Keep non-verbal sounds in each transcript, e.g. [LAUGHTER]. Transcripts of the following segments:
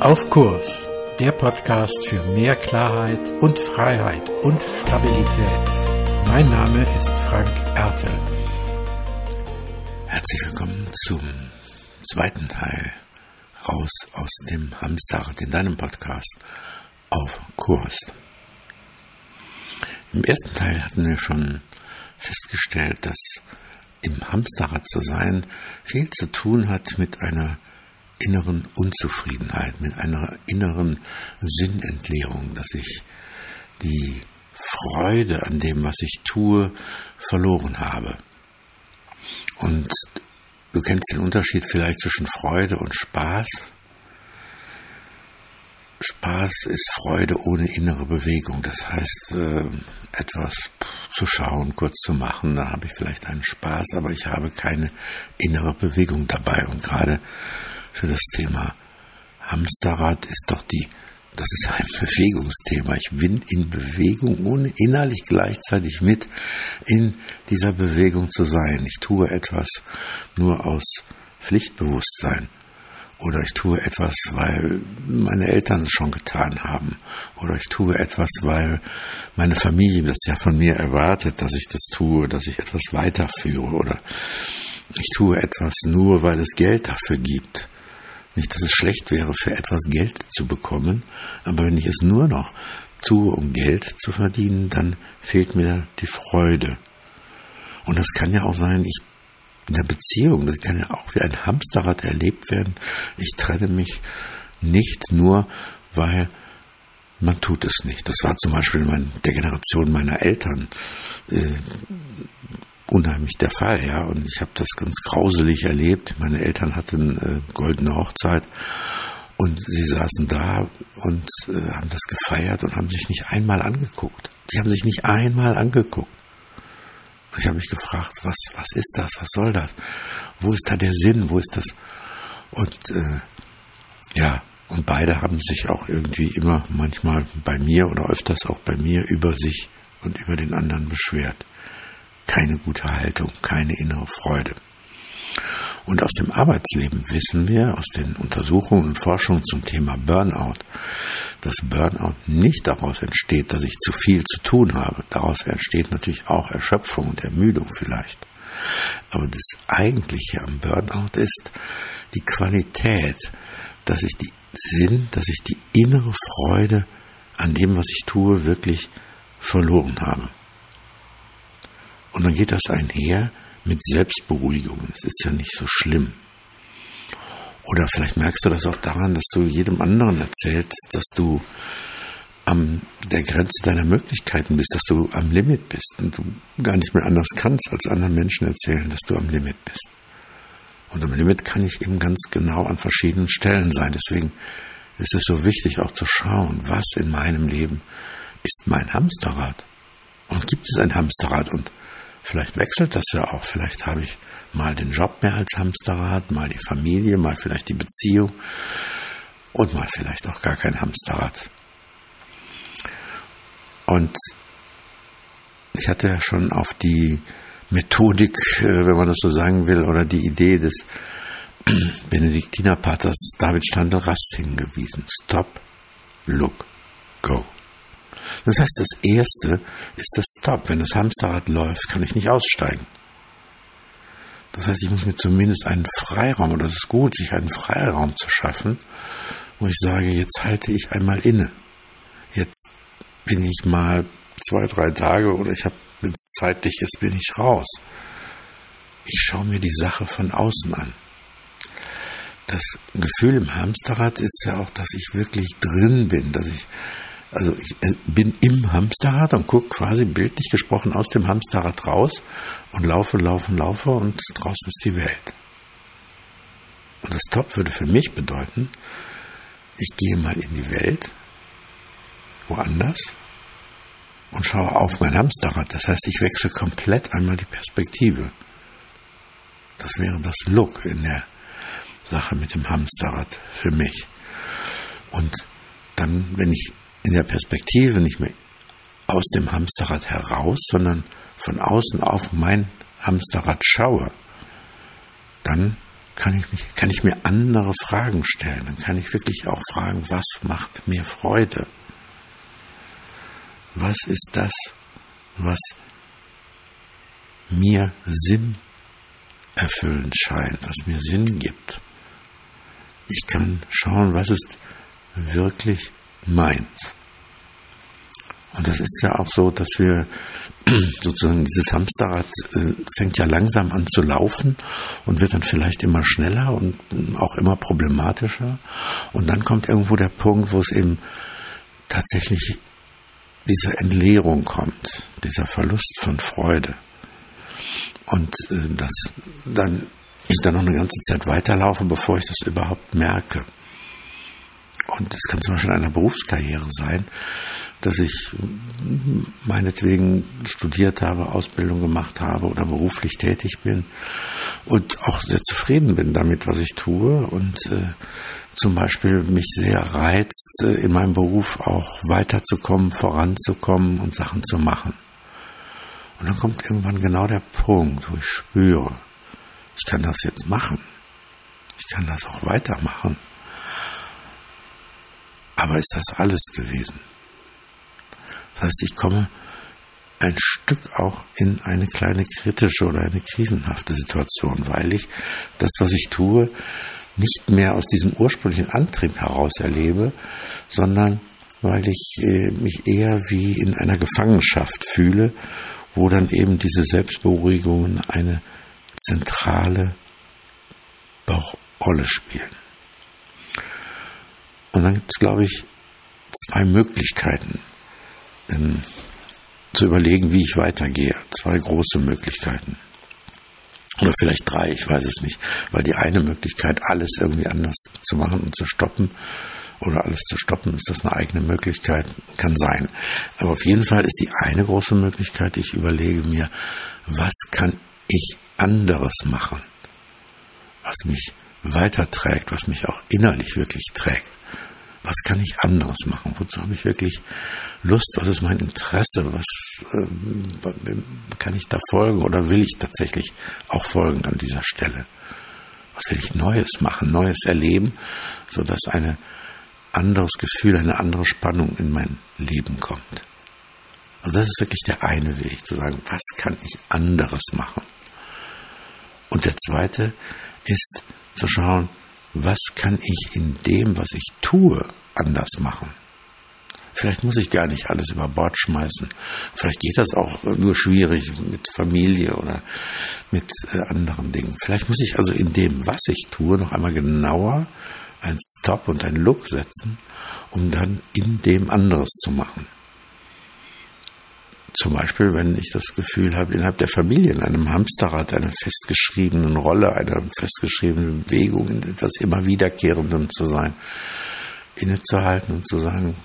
Auf Kurs, der Podcast für mehr Klarheit und Freiheit und Stabilität. Mein Name ist Frank Ertel. Herzlich willkommen zum zweiten Teil raus aus dem Hamsterrad in deinem Podcast auf Kurs. Im ersten Teil hatten wir schon festgestellt, dass im Hamsterrad zu sein viel zu tun hat mit einer inneren Unzufriedenheit, mit einer inneren Sinnentleerung, dass ich die Freude an dem, was ich tue, verloren habe. Und du kennst den Unterschied vielleicht zwischen Freude und Spaß. Spaß ist Freude ohne innere Bewegung. Das heißt, äh, etwas zu schauen, kurz zu machen, da habe ich vielleicht einen Spaß, aber ich habe keine innere Bewegung dabei. Und gerade für das Thema Hamsterrad ist doch die, das ist ein [LAUGHS] Bewegungsthema. Ich bin in Bewegung, ohne innerlich gleichzeitig mit in dieser Bewegung zu sein. Ich tue etwas nur aus Pflichtbewusstsein. Oder ich tue etwas, weil meine Eltern es schon getan haben. Oder ich tue etwas, weil meine Familie das ja von mir erwartet, dass ich das tue, dass ich etwas weiterführe. Oder ich tue etwas nur, weil es Geld dafür gibt. Nicht, dass es schlecht wäre, für etwas Geld zu bekommen, aber wenn ich es nur noch tue, um Geld zu verdienen, dann fehlt mir die Freude. Und das kann ja auch sein, ich in der Beziehung, das kann ja auch wie ein Hamsterrad erlebt werden. Ich trenne mich nicht nur, weil man tut es nicht. Das war zum Beispiel in der Generation meiner Eltern äh, unheimlich der Fall, ja. Und ich habe das ganz grauselig erlebt. Meine Eltern hatten äh, goldene Hochzeit und sie saßen da und äh, haben das gefeiert und haben sich nicht einmal angeguckt. Die haben sich nicht einmal angeguckt. Und ich habe mich gefragt, was, was ist das? Was soll das? Wo ist da der Sinn? Wo ist das? Und äh, ja, und beide haben sich auch irgendwie immer manchmal bei mir oder öfters auch bei mir über sich und über den anderen beschwert keine gute Haltung, keine innere Freude. Und aus dem Arbeitsleben wissen wir, aus den Untersuchungen und Forschungen zum Thema Burnout, dass Burnout nicht daraus entsteht, dass ich zu viel zu tun habe. Daraus entsteht natürlich auch Erschöpfung und Ermüdung vielleicht. Aber das Eigentliche am Burnout ist die Qualität, dass ich die Sinn, dass ich die innere Freude an dem, was ich tue, wirklich verloren habe. Und dann geht das einher mit Selbstberuhigung. Es ist ja nicht so schlimm. Oder vielleicht merkst du das auch daran, dass du jedem anderen erzählst, dass du an der Grenze deiner Möglichkeiten bist, dass du am Limit bist und du gar nicht mehr anders kannst, als anderen Menschen erzählen, dass du am Limit bist. Und am Limit kann ich eben ganz genau an verschiedenen Stellen sein. Deswegen ist es so wichtig auch zu schauen, was in meinem Leben ist mein Hamsterrad. Und gibt es ein Hamsterrad? Und Vielleicht wechselt das ja auch. Vielleicht habe ich mal den Job mehr als Hamsterrad, mal die Familie, mal vielleicht die Beziehung und mal vielleicht auch gar kein Hamsterrad. Und ich hatte ja schon auf die Methodik, äh, wenn man das so sagen will, oder die Idee des [CLEARS THROAT] Benediktinerpaters David Standel-Rast hingewiesen. Stop, look, go. Das heißt, das Erste ist das Stop. Wenn das Hamsterrad läuft, kann ich nicht aussteigen. Das heißt, ich muss mir zumindest einen Freiraum, oder es ist gut, sich einen Freiraum zu schaffen, wo ich sage, jetzt halte ich einmal inne. Jetzt bin ich mal zwei, drei Tage oder ich habe, wenn es zeitlich ist, bin ich raus. Ich schaue mir die Sache von außen an. Das Gefühl im Hamsterrad ist ja auch, dass ich wirklich drin bin, dass ich also ich äh, bin im Hamsterrad und gucke quasi bildlich gesprochen aus dem Hamsterrad raus und laufe, laufe, laufe und draußen ist die Welt. Und das Top würde für mich bedeuten, ich gehe mal in die Welt, woanders, und schaue auf mein Hamsterrad. Das heißt, ich wechsle komplett einmal die Perspektive. Das wäre das Look in der Sache mit dem Hamsterrad für mich. Und dann, wenn ich in der Perspektive nicht mehr aus dem Hamsterrad heraus, sondern von außen auf mein Hamsterrad schaue, dann kann ich, mich, kann ich mir andere Fragen stellen. Dann kann ich wirklich auch fragen, was macht mir Freude? Was ist das, was mir Sinn erfüllend scheint, was mir Sinn gibt? Ich kann schauen, was ist wirklich meins. Und das ist ja auch so, dass wir [CLEARS THROAT] sozusagen dieses Hamsterrad äh, fängt ja langsam an zu laufen und wird dann vielleicht immer schneller und auch immer problematischer. Und dann kommt irgendwo der Punkt, wo es eben tatsächlich diese Entleerung kommt, dieser Verlust von Freude. Und äh, dass dann ich dann noch eine ganze Zeit weiterlaufe, bevor ich das überhaupt merke. Und es kann zum Beispiel in einer Berufskarriere sein, dass ich meinetwegen studiert habe, Ausbildung gemacht habe oder beruflich tätig bin und auch sehr zufrieden bin damit, was ich tue und äh, zum Beispiel mich sehr reizt, äh, in meinem Beruf auch weiterzukommen, voranzukommen und Sachen zu machen. Und dann kommt irgendwann genau der Punkt, wo ich spüre, ich kann das jetzt machen. Ich kann das auch weitermachen. Aber ist das alles gewesen? Das heißt, ich komme ein Stück auch in eine kleine kritische oder eine krisenhafte Situation, weil ich das, was ich tue, nicht mehr aus diesem ursprünglichen Antrieb heraus erlebe, sondern weil ich äh, mich eher wie in einer Gefangenschaft fühle, wo dann eben diese Selbstberuhigungen eine zentrale Rolle spielen. Und dann gibt es, glaube ich, zwei Möglichkeiten, ähm, zu überlegen, wie ich weitergehe. Zwei große Möglichkeiten. Oder vielleicht drei, ich weiß es nicht. Weil die eine Möglichkeit, alles irgendwie anders zu machen und zu stoppen, oder alles zu stoppen, ist das eine eigene Möglichkeit, kann sein. Aber auf jeden Fall ist die eine große Möglichkeit, ich überlege mir, was kann ich anderes machen, was mich weiterträgt, was mich auch innerlich wirklich trägt was kann ich anderes machen? Wozu habe ich wirklich Lust? Was ist mein Interesse? Was äh, kann ich da folgen oder will ich tatsächlich auch folgen an dieser Stelle? Was will ich Neues machen, Neues erleben, sodass ein anderes Gefühl, eine andere Spannung in mein Leben kommt? Also das ist wirklich der eine Weg, zu sagen, was kann ich anderes machen? Und der zweite ist zu schauen, was kann ich in dem, was ich tue, anders machen? Vielleicht muss ich gar nicht alles über Bord schmeißen. Vielleicht geht das auch nur schwierig mit Familie oder mit äh, anderen Dingen. Vielleicht muss ich also in dem, was ich tue, noch einmal genauer ein Stop und ein Look setzen, um dann in dem anderes zu machen. Zum Beispiel, wenn ich das Gefühl habe, innerhalb der Familie in einem Hamsterrad einer festgeschriebenen Rolle, einer festgeschriebenen Bewegung, in etwas immer Wiederkehrendem zu sein, innezuhalten und zu sagen,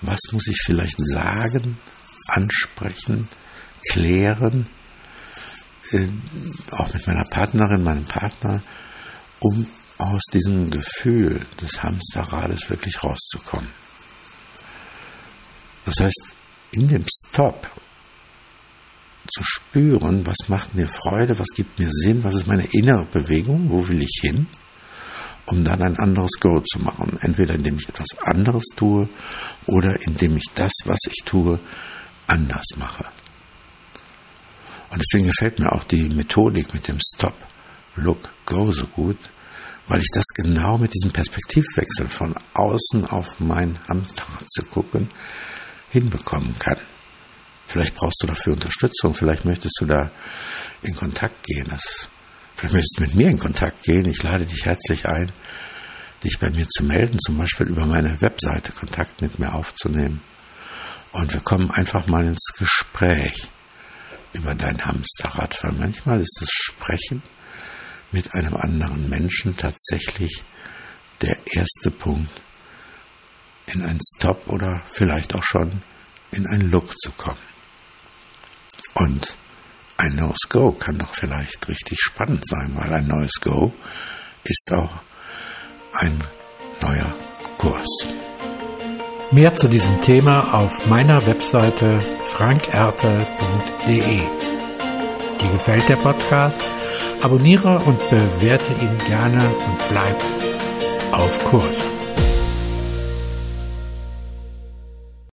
was muss ich vielleicht sagen, ansprechen, klären, äh, auch mit meiner Partnerin, meinem Partner, um aus diesem Gefühl des Hamsterrades wirklich rauszukommen. Das heißt, in dem Stop zu spüren, was macht mir Freude, was gibt mir Sinn, was ist meine innere Bewegung, wo will ich hin, um dann ein anderes Go zu machen. Entweder indem ich etwas anderes tue oder indem ich das, was ich tue, anders mache. Und deswegen gefällt mir auch die Methodik mit dem Stop, Look, Go so gut, weil ich das genau mit diesem Perspektivwechsel von außen auf mein Hamsterrad zu gucken, hinbekommen kann. Vielleicht brauchst du dafür Unterstützung, vielleicht möchtest du da in Kontakt gehen. Das, vielleicht möchtest du mit mir in Kontakt gehen. Ich lade dich herzlich ein, dich bei mir zu melden, zum Beispiel über meine Webseite Kontakt mit mir aufzunehmen. Und wir kommen einfach mal ins Gespräch über dein Hamsterrad, weil manchmal ist das Sprechen mit einem anderen Menschen tatsächlich der erste Punkt, in einen Stop oder vielleicht auch schon in einen Look zu kommen. Und ein neues Go kann doch vielleicht richtig spannend sein, weil ein neues Go ist auch ein neuer Kurs. Mehr zu diesem Thema auf meiner Webseite frankerte.de. Dir gefällt der Podcast? Abonniere und bewerte ihn gerne und bleib auf Kurs.